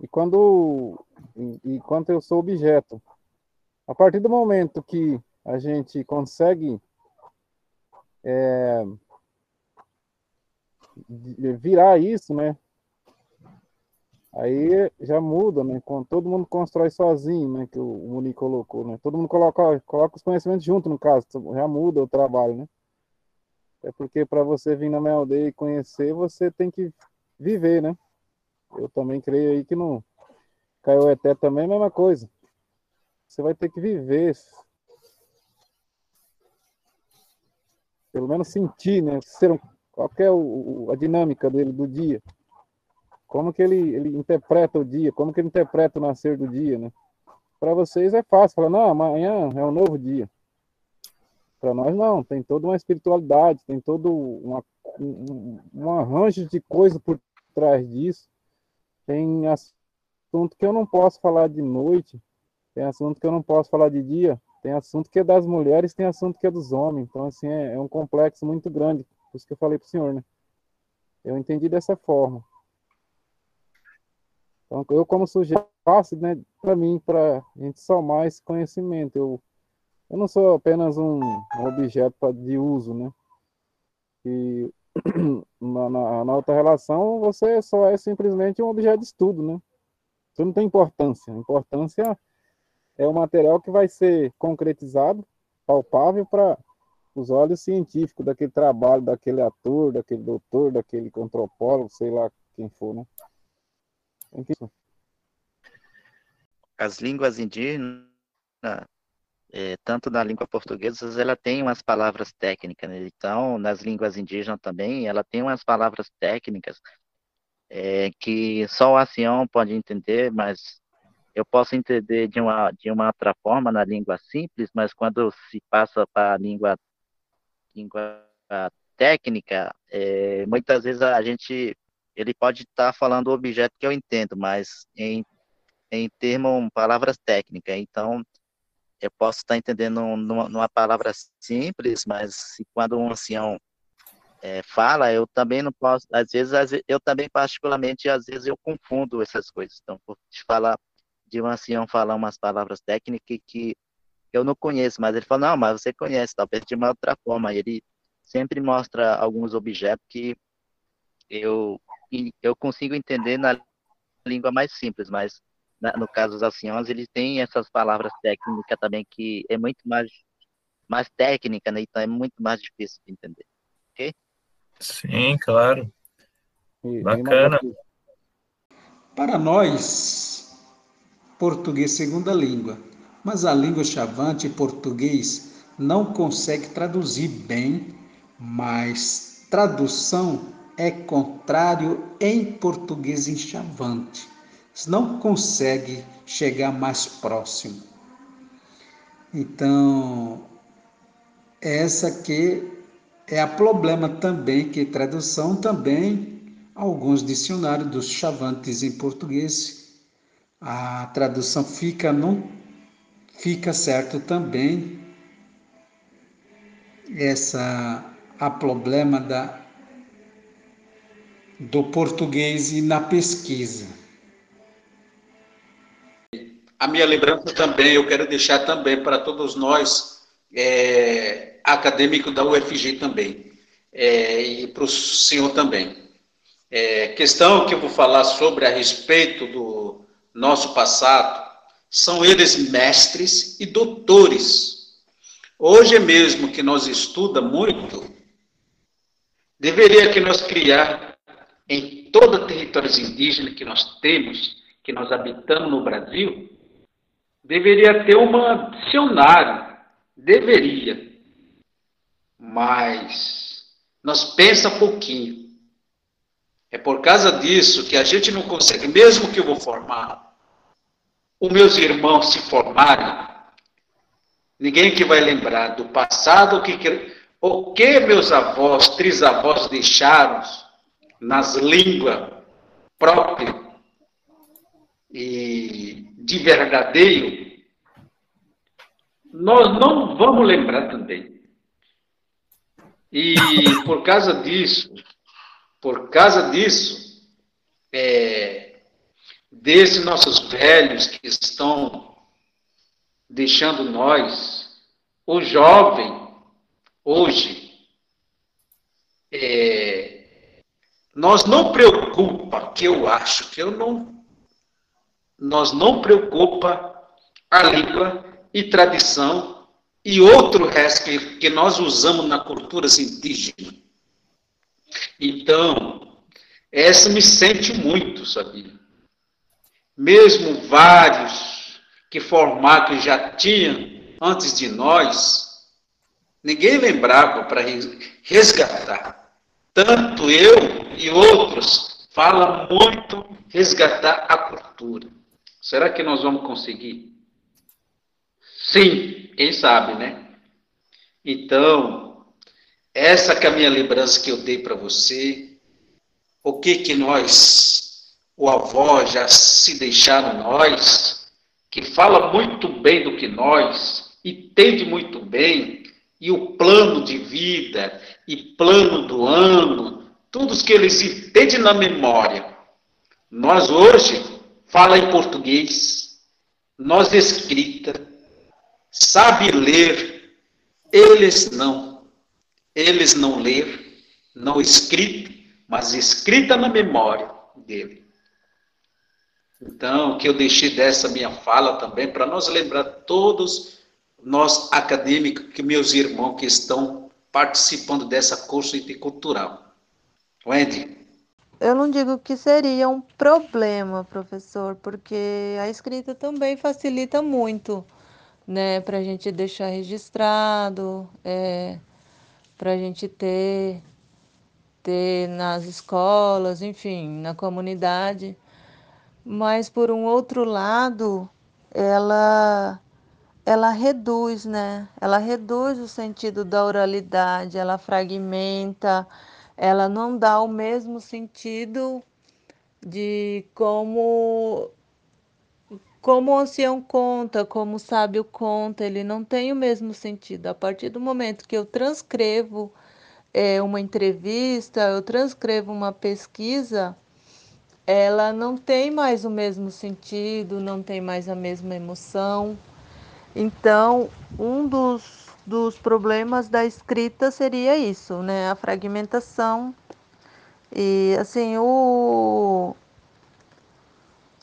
E quando enquanto eu sou objeto, a partir do momento que a gente consegue é, virar isso, né? Aí já muda, né? Quando todo mundo constrói sozinho, né? Que o Muni colocou, né? Todo mundo coloca, coloca os conhecimentos junto, no caso, já muda o trabalho, né? É porque para você vir na minha aldeia e conhecer, você tem que viver, né? Eu também creio aí que no Caioeté também é a mesma coisa. Você vai ter que viver, pelo menos sentir, né? Ser, qual é o, a dinâmica dele do dia? Como que ele, ele interpreta o dia? Como que ele interpreta o nascer do dia, né? Para vocês é fácil, falar, não, amanhã é um novo dia. Para nós não, tem toda uma espiritualidade, tem todo uma, um, um arranjo de coisa por trás disso. Tem assunto que eu não posso falar de noite, tem assunto que eu não posso falar de dia, tem assunto que é das mulheres, tem assunto que é dos homens. Então, assim, é, é um complexo muito grande Por isso que eu falei para o senhor, né? Eu entendi dessa forma. Então, eu, como sujeito fácil, né, para mim, para a gente somar esse conhecimento. Eu, eu não sou apenas um, um objeto pra, de uso, né? E na, na, na, relação, você só é simplesmente um objeto de estudo, né? Você não tem importância. A importância é o material que vai ser concretizado, palpável para os olhos científicos daquele trabalho, daquele ator, daquele doutor, daquele antropólogo, sei lá quem for, né? As línguas indígenas, é, tanto na língua portuguesa, ela tem umas palavras técnicas, né? então, nas línguas indígenas também, ela tem umas palavras técnicas é, que só o ancião pode entender, mas eu posso entender de uma, de uma outra forma na língua simples, mas quando se passa para a língua, língua técnica, é, muitas vezes a gente, ele pode estar tá falando o objeto que eu entendo, mas em, em termos, palavras técnicas, então eu posso estar entendendo numa, numa palavra simples, mas quando um ancião é, fala, eu também não posso, às vezes, às vezes, eu também particularmente, às vezes eu confundo essas coisas, então, por te falar de um ancião falar umas palavras técnicas que eu não conheço, mas ele fala, não, mas você conhece, talvez de uma outra forma. Ele sempre mostra alguns objetos que eu, eu consigo entender na língua mais simples, mas no caso dos anciãos, eles têm essas palavras técnicas também que é muito mais, mais técnica, né? Então é muito mais difícil de entender. Ok? Sim, claro. Bacana. Para nós, português segunda língua, mas a língua chavante português não consegue traduzir bem, mas tradução é contrário em português em chavante. Não consegue chegar mais próximo. Então, essa que é a problema também que tradução também alguns dicionários dos chavantes em português a tradução fica não fica certo também essa a problema da do português e na pesquisa. A minha lembrança também, eu quero deixar também para todos nós, é, acadêmico da UFG também, é, e para o senhor também. É, questão que eu vou falar sobre a respeito do, nosso passado, são eles mestres e doutores. Hoje mesmo que nós estuda muito, deveria que nós criar em toda a território indígena que nós temos, que nós habitamos no Brasil, deveria ter um dicionário, deveria. Mas nós pensa pouquinho. É por causa disso que a gente não consegue, mesmo que eu vou formar os meus irmãos se formarem, ninguém que vai lembrar do passado, o que, o que meus avós, trisavós deixaram nas línguas próprias e de verdadeiro, nós não vamos lembrar também. E por causa disso, por causa disso, é, desses nossos velhos que estão deixando nós, o jovem, hoje, é, nós não preocupa, que eu acho que eu não, nós não preocupa a língua e tradição e outro resto que, que nós usamos na cultura indígena. Então, essa me sente muito, sabia? mesmo vários que formaram, que já tinham antes de nós, ninguém lembrava para resgatar. Tanto eu e outros falam muito resgatar a cultura. Será que nós vamos conseguir? Sim, quem sabe, né? Então, essa que é a minha lembrança que eu dei para você. O que que nós o avó já se deixaram nós, que fala muito bem do que nós, entende muito bem, e o plano de vida e plano do ano, tudo que ele se tem na memória. Nós hoje fala em português, nós escrita, sabe ler, eles não. Eles não ler, não escrita, mas escrita na memória dele. Então, que eu deixei dessa minha fala também, para nós lembrar todos nós acadêmicos, que meus irmãos que estão participando dessa curso intercultural. Wendy. Eu não digo que seria um problema, professor, porque a escrita também facilita muito, né, para a gente deixar registrado, é, para a gente ter, ter nas escolas, enfim, na comunidade. Mas por um outro lado, ela ela reduz, né? Ela reduz o sentido da oralidade, ela fragmenta, ela não dá o mesmo sentido de como como o ancião conta, como o sábio conta, ele não tem o mesmo sentido. A partir do momento que eu transcrevo é, uma entrevista, eu transcrevo uma pesquisa, ela não tem mais o mesmo sentido, não tem mais a mesma emoção. Então, um dos, dos problemas da escrita seria isso, né? A fragmentação e assim o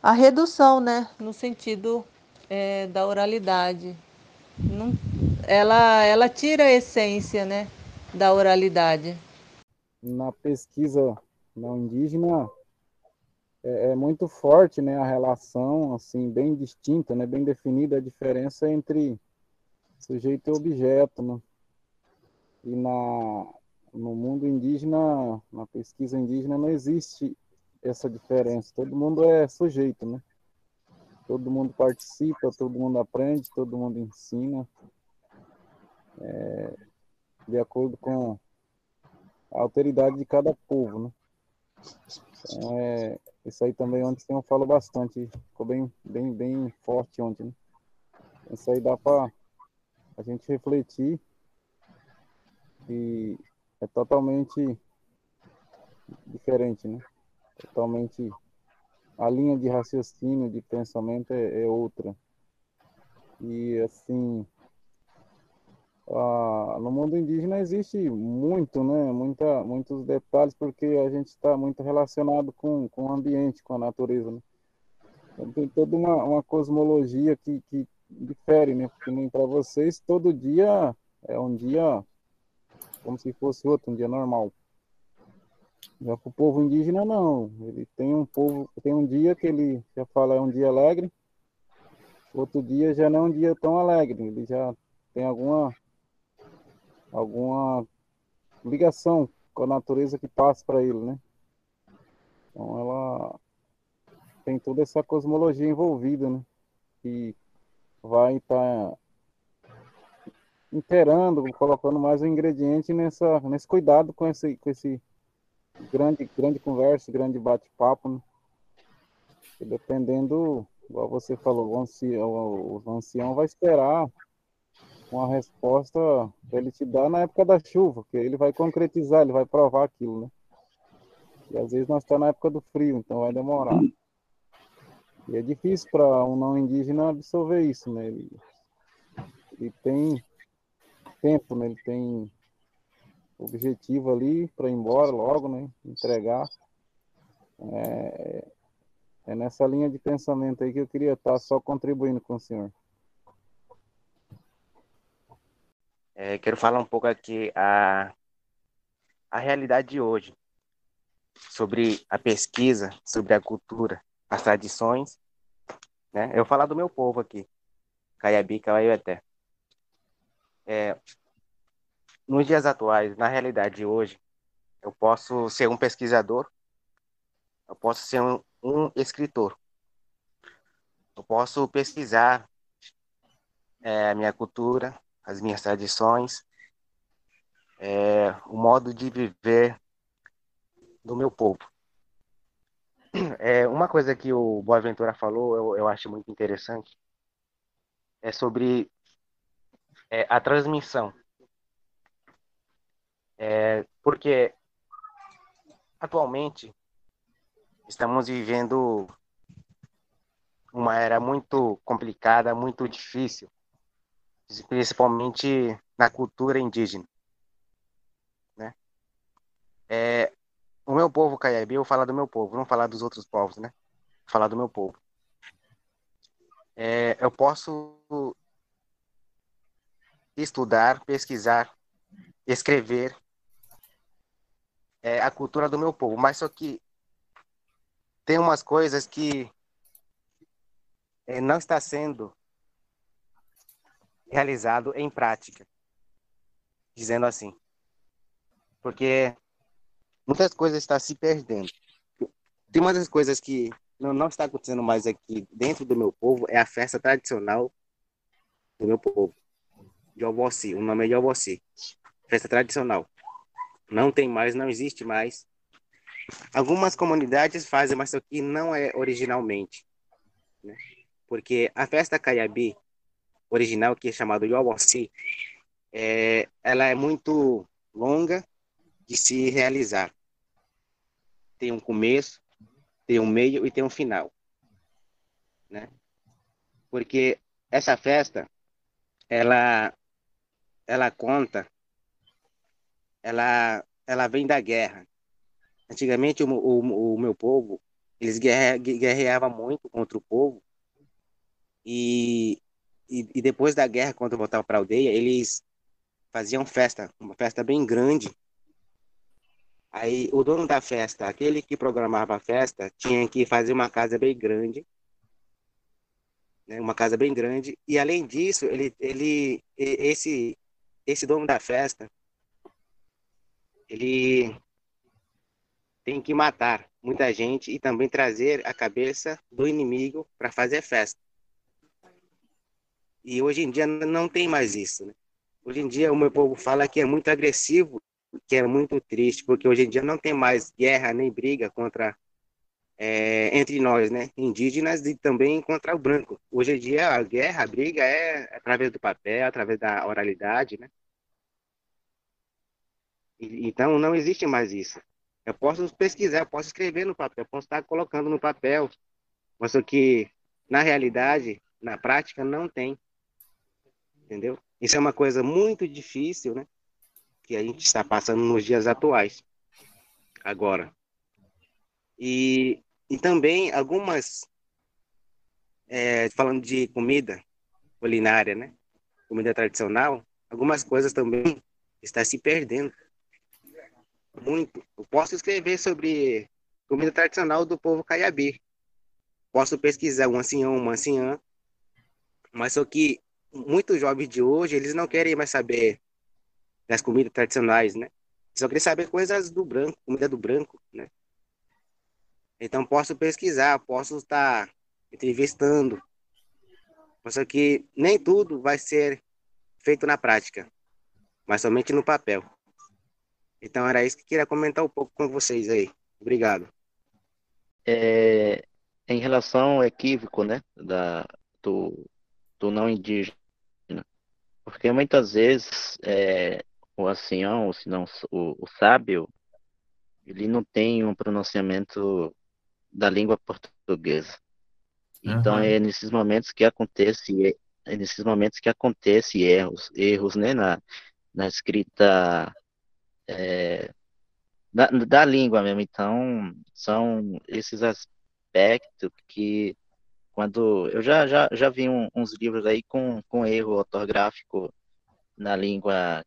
a redução, né? No sentido é, da oralidade. Não, ela, ela tira a essência, né? Da oralidade. Na pesquisa não indígena, é, é, muito forte, né, a relação, assim, bem distinta, né, bem definida a diferença entre sujeito e objeto, né? E na, no mundo indígena, na pesquisa indígena, não existe essa diferença. Todo mundo é sujeito, né? Todo mundo participa, todo mundo aprende, todo mundo ensina, é, de acordo com a alteridade de cada povo, né? Então, é, isso aí também ontem eu falo bastante, ficou bem, bem, bem forte ontem. Né? Isso aí dá para a gente refletir e é totalmente diferente, né? Totalmente a linha de raciocínio, de pensamento é, é outra. E assim, ah, no mundo indígena existe muito, né? Muita, muitos detalhes, porque a gente está muito relacionado com, com o ambiente, com a natureza, né? Então, tem toda uma, uma cosmologia que, que difere, né? Porque para vocês todo dia é um dia como se fosse outro, um dia normal. Já para o povo indígena não, ele tem um povo, tem um dia que ele já fala é um dia alegre, outro dia já não é um dia tão alegre, ele já tem alguma alguma ligação com a natureza que passa para ele, né? Então ela tem toda essa cosmologia envolvida, né? Que vai estar tá inteirando, colocando mais um ingrediente nessa, nesse cuidado com esse, com esse grande, grande conversa, grande bate-papo, né? Dependendo, igual você falou, o ancião, o ancião vai esperar uma resposta para ele te dar na época da chuva, que ele vai concretizar, ele vai provar aquilo, né? E às vezes nós estamos tá na época do frio, então vai demorar. E é difícil para um não indígena absorver isso, né? Ele, ele tem tempo, né? Ele tem objetivo ali para ir embora logo, né? Entregar. É, é nessa linha de pensamento aí que eu queria estar só contribuindo com o senhor. É, quero falar um pouco aqui a, a realidade de hoje, sobre a pesquisa, sobre a cultura, as tradições. Né? Eu vou falar do meu povo aqui, Caiabi, Cauaiueté. É, nos dias atuais, na realidade de hoje, eu posso ser um pesquisador, eu posso ser um, um escritor, eu posso pesquisar é, a minha cultura, as minhas tradições, é, o modo de viver do meu povo. É, uma coisa que o Boaventura falou, eu, eu acho muito interessante, é sobre é, a transmissão É, porque atualmente estamos vivendo uma era muito complicada, muito difícil, principalmente na cultura indígena. Né? É, o meu povo caiabi, eu falar do meu povo, não falar dos outros povos, né? Falar do meu povo. É, eu posso estudar, pesquisar, escrever é, a cultura do meu povo, mas só que tem umas coisas que é, não está sendo realizado em prática, dizendo assim, porque muitas coisas estão se perdendo. Tem uma das coisas que não, não está acontecendo mais aqui dentro do meu povo é a festa tradicional do meu povo, de Obossi, o nome é de Obossi, festa tradicional. Não tem mais, não existe mais. Algumas comunidades fazem, mas isso aqui não é originalmente. Né? Porque a festa Caiabi, original, que é chamada Yowossi, é, ela é muito longa de se realizar. Tem um começo, tem um meio e tem um final. Né? Porque essa festa, ela, ela conta, ela, ela vem da guerra. Antigamente, o, o, o meu povo, eles guerre, guerreavam muito contra o povo, e, e, e depois da guerra, quando voltavam para a aldeia, eles faziam festa, uma festa bem grande. Aí o dono da festa, aquele que programava a festa, tinha que fazer uma casa bem grande, né, uma casa bem grande. E além disso, ele, ele, esse, esse dono da festa, ele tem que matar muita gente e também trazer a cabeça do inimigo para fazer festa. E hoje em dia não tem mais isso. Né? Hoje em dia o meu povo fala que é muito agressivo, que é muito triste, porque hoje em dia não tem mais guerra nem briga contra é, entre nós, né, indígenas e também contra o branco. Hoje em dia a guerra, a briga é através do papel, através da oralidade, né? E, então não existe mais isso. Eu posso pesquisar, eu posso escrever no papel, eu posso estar colocando no papel, mas o que na realidade, na prática, não tem entendeu? Isso é uma coisa muito difícil, né? Que a gente está passando nos dias atuais, agora. E, e também algumas, é, falando de comida culinária, né? Comida tradicional, algumas coisas também está se perdendo muito. Eu posso escrever sobre comida tradicional do povo caiabi. Posso pesquisar um ancião, uma anciã, mas só que muitos jovens de hoje, eles não querem mais saber das comidas tradicionais, né? Só querem saber coisas do branco, comida do branco, né? Então posso pesquisar, posso estar entrevistando, só que nem tudo vai ser feito na prática, mas somente no papel. Então era isso que queria comentar um pouco com vocês aí. Obrigado. É, em relação ao equívoco, né, da, do, do não indígena, porque muitas vezes é, o ancião, ou se não o, o sábio, ele não tem um pronunciamento da língua portuguesa. Então uhum. é nesses momentos que acontece é nesses momentos que acontece erros, erros né, na, na escrita é, da, da língua mesmo. Então são esses aspectos que quando eu já, já, já vi um, uns livros aí com, com erro ortográfico na língua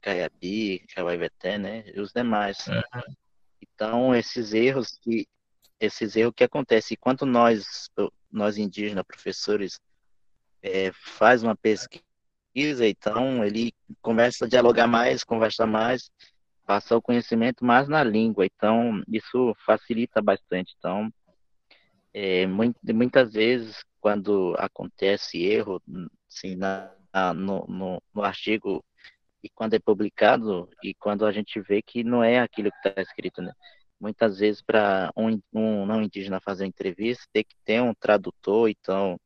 caiabi, cauaiveté, né? E os demais. Uhum. Então, esses erros que esses erros que acontecem quando nós nós indígenas professores é, faz uma pesquisa, então ele começa a dialogar mais, conversa mais, passa o conhecimento mais na língua. Então, isso facilita bastante. Então, é, muitas vezes, quando acontece erro, assim, na, no, no, no, artigo e quando é publicado e quando a gente vê que não é aquilo que está escrito, né? Muitas vezes, para um, um, não indígena fazer entrevista, tem que ter um tradutor, então,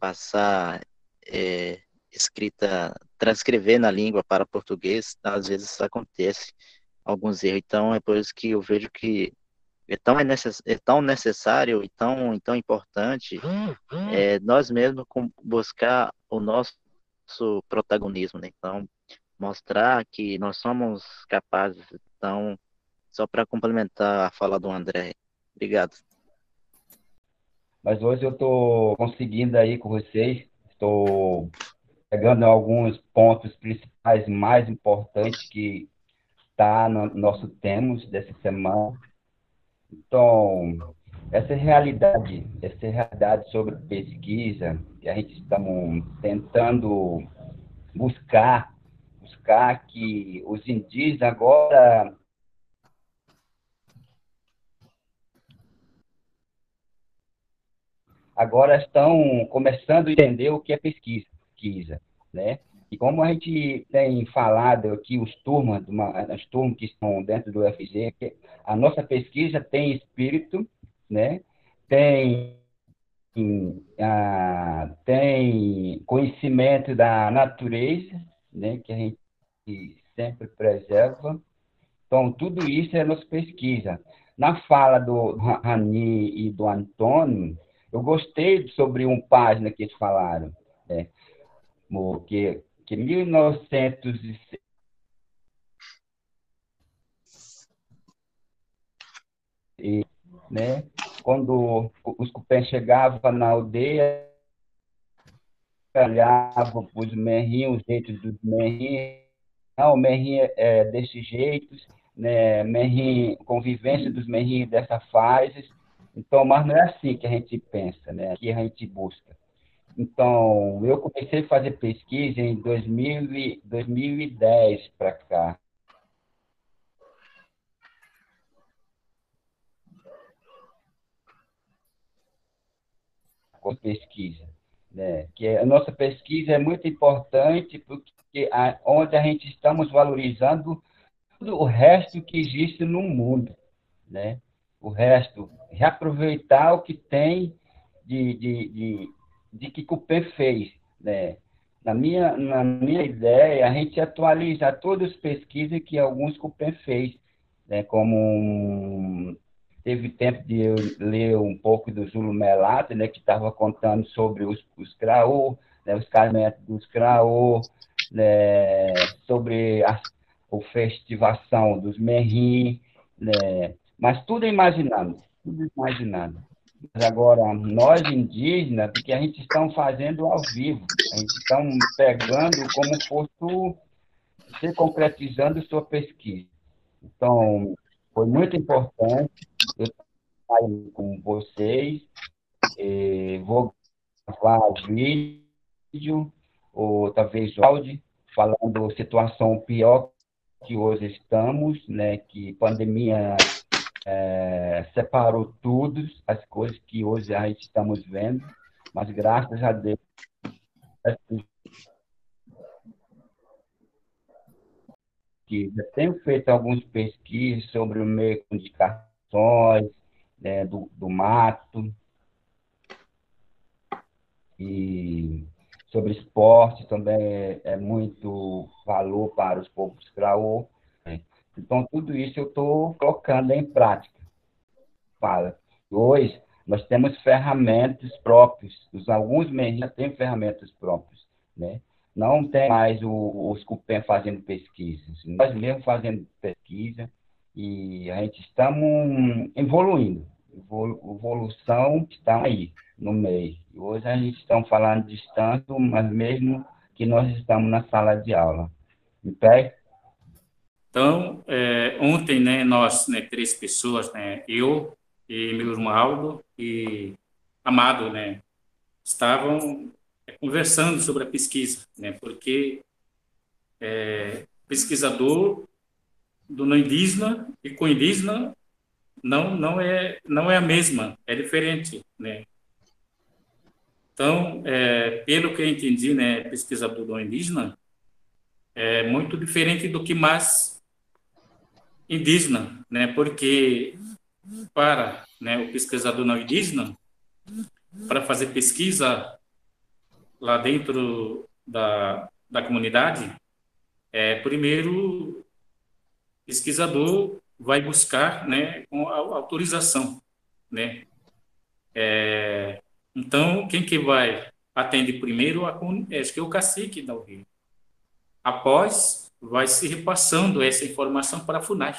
passar é, escrita, transcrever na língua para português, às vezes acontece alguns erros. Então, é por isso que eu vejo que é tão, é necess, é tão necessário e tão, tão importante é, nós mesmos buscar o nosso protagonismo, né? Então, mostrar que nós somos capazes. Então, só para complementar a fala do André. Obrigado. Mas hoje eu estou conseguindo aí com vocês, estou pegando alguns pontos principais mais importantes que está no nosso tema dessa semana. Então, essa realidade, essa realidade sobre pesquisa, que a gente está tentando buscar, buscar que os indígenas agora agora estão começando a entender o que é pesquisa, né? E como a gente tem falado aqui, os turmas, as turmas que estão dentro do UFG, a nossa pesquisa tem espírito, né? tem, uh, tem conhecimento da natureza, né? que a gente sempre preserva. Então, tudo isso é nossa pesquisa. Na fala do Rani e do Antônio, eu gostei sobre uma página que eles falaram, né? que, que 1906 e, né, quando os cupés chegavam na aldeia, olhavam para os merrinhos, os jeitos dos merrinhos, ah, o merrinho é, é desse jeito, né, merrinho, convivência dos merrinhos dessa fase, então, mas não é assim que a gente pensa, né? Que a gente busca. Então, eu comecei a fazer pesquisa em 2000, 2010 para cá. Com pesquisa, né? Que a nossa pesquisa é muito importante porque a, onde a gente estamos valorizando tudo o resto que existe no mundo, né? o resto, reaproveitar o que tem de, de, de, de que Cupê fez. Né? Na, minha, na minha ideia, a gente atualiza todas as pesquisas que alguns Cupê fez, né? como teve tempo de eu ler um pouco do Zulu Melate, né? que estava contando sobre os, os né? os casamentos dos Craô, né? sobre a, a festivação dos Merrim, né? Mas tudo imaginado, tudo imaginado. Mas agora, nós indígenas, o que a gente está fazendo ao vivo, a gente está pegando como fosse se concretizando sua pesquisa. Então, foi muito importante eu estar com vocês, vou gravar vídeo, ou talvez áudio, falando situação pior que hoje estamos, né, que pandemia é, separou tudo, as coisas que hoje a gente estamos vendo, mas graças a Deus já tenho feito algumas pesquisas sobre o meio de comunicações, né, do, do mato, e sobre esporte também é, é muito valor para os povos Craô. Então, tudo isso eu estou colocando em prática. Fala. Hoje, nós temos ferramentas próprias. Os, alguns meios têm ferramentas próprias. Né? Não tem mais o, os CUPEM fazendo pesquisas. Nós mesmos fazendo pesquisa e a gente estamos evoluindo. Evolução está aí, no meio. Hoje a gente está falando distância, mas mesmo que nós estamos na sala de aula. Ok? Então, é, ontem, né, nós, né, três pessoas, né, eu e meu irmão Aldo e Amado, né, estavam conversando sobre a pesquisa, né, porque é, pesquisador do não indígena e com indígena não não é não é a mesma, é diferente, né. Então, é, pelo que eu entendi, né, pesquisador do indígena é muito diferente do que mais indígena, né? Porque para né, o pesquisador não indígena, para fazer pesquisa lá dentro da, da comunidade, é, primeiro, pesquisador vai buscar né, com autorização. Né? É, então, quem que vai atender primeiro? A, acho que é o cacique da URI. Após, vai se repassando essa informação para a FUNAI.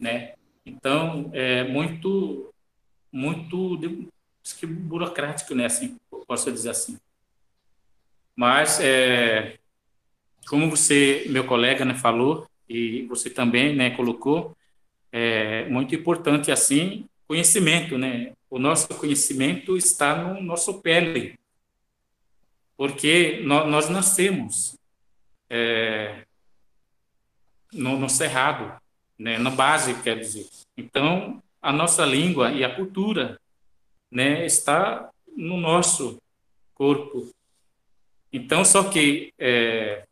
Né? Então, é muito, muito que burocrático, né? Assim, posso dizer assim. Mas, é, como você, meu colega, né, falou, e você também, né, colocou, é muito importante, assim, conhecimento, né? O nosso conhecimento está no nosso pele, porque nós, nascemos é, no, no cerrado, né, na base, quer dizer. Então, a nossa língua e a cultura né, está no nosso corpo. Então, só que é,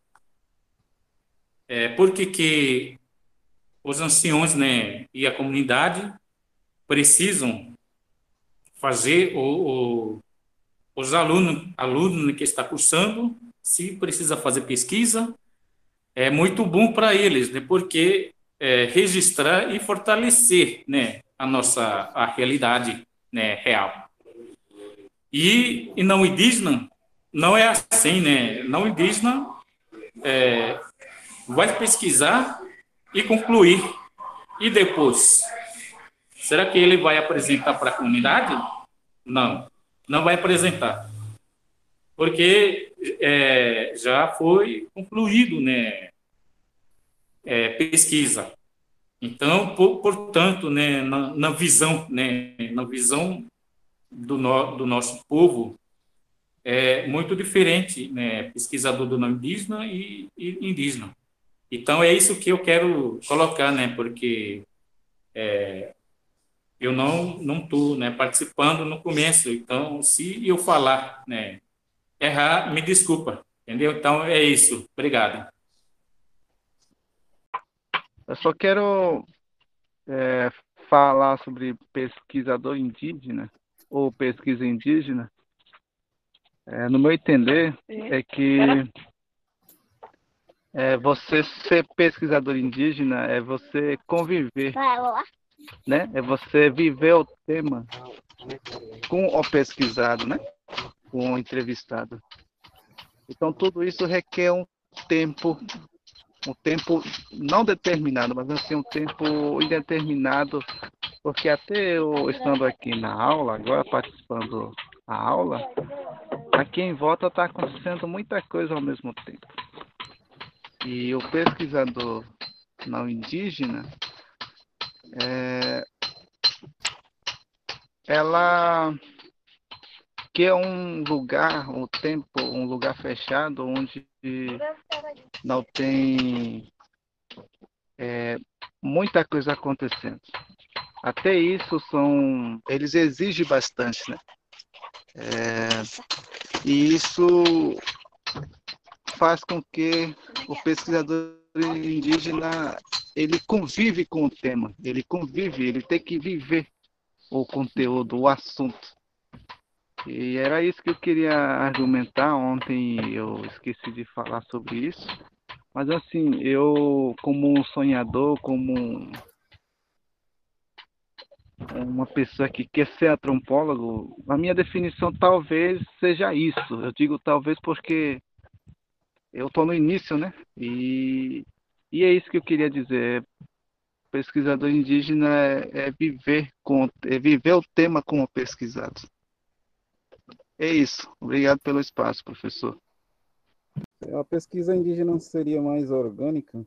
é, por que, os anciões né, e a comunidade precisam fazer o, o, os alunos, alunos que está cursando, se precisa fazer pesquisa, é muito bom para eles, né, porque é, registrar e fortalecer né, a nossa a realidade né, real. E, e não indígena não é assim, né? Não indígena é, vai pesquisar e concluir. E depois? Será que ele vai apresentar para a comunidade? Não, não vai apresentar. Porque é, já foi concluído, né? É, pesquisa. Então, por, portanto, né, na, na, visão, né, na visão do, no, do nosso povo, é muito diferente, né, pesquisador do nome indígena e, e, indígena. Então, é isso que eu quero colocar, né, porque é, eu não não estou né, participando no começo, então, se eu falar né, errar, me desculpa, entendeu? Então, é isso. Obrigado. Eu só quero é, falar sobre pesquisador indígena ou pesquisa indígena. É, no meu entender, é que é, você ser pesquisador indígena é você conviver, né? É você viver o tema com o pesquisado, né? Com o entrevistado. Então, tudo isso requer um tempo um tempo não determinado, mas assim, um tempo indeterminado, porque até eu estando aqui na aula, agora participando da aula, aqui em volta está acontecendo muita coisa ao mesmo tempo. E o pesquisador não indígena, é, ela que é um lugar, um tempo, um lugar fechado onde não tem é, muita coisa acontecendo. Até isso são, eles exigem bastante, né? É, e isso faz com que o pesquisador indígena ele convive com o tema, ele convive, ele tem que viver o conteúdo, o assunto. E era isso que eu queria argumentar. Ontem eu esqueci de falar sobre isso. Mas assim, eu como um sonhador, como uma pessoa que quer ser antropólogo, a minha definição talvez seja isso. Eu digo talvez porque eu estou no início, né? E, e é isso que eu queria dizer. Pesquisador indígena é, é viver com, é viver o tema como pesquisado. É isso. Obrigado pelo espaço, professor. A pesquisa indígena seria mais orgânica?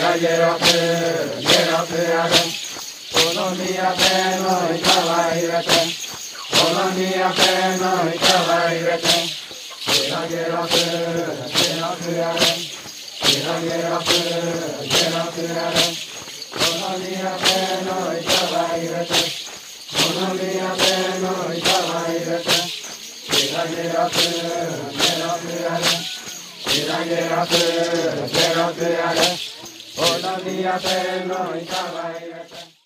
カゲロプゲロプアルおのみやペのイカは入れておのみやペのイカは入れてゲロゲロプゲロプアルゲロゲロプゲロプアルおのみやペのイカは入れておのみやペのイカは入れてゲロゲロプゲロプアルゲロゲロプゲロプアル Hola, día, no, y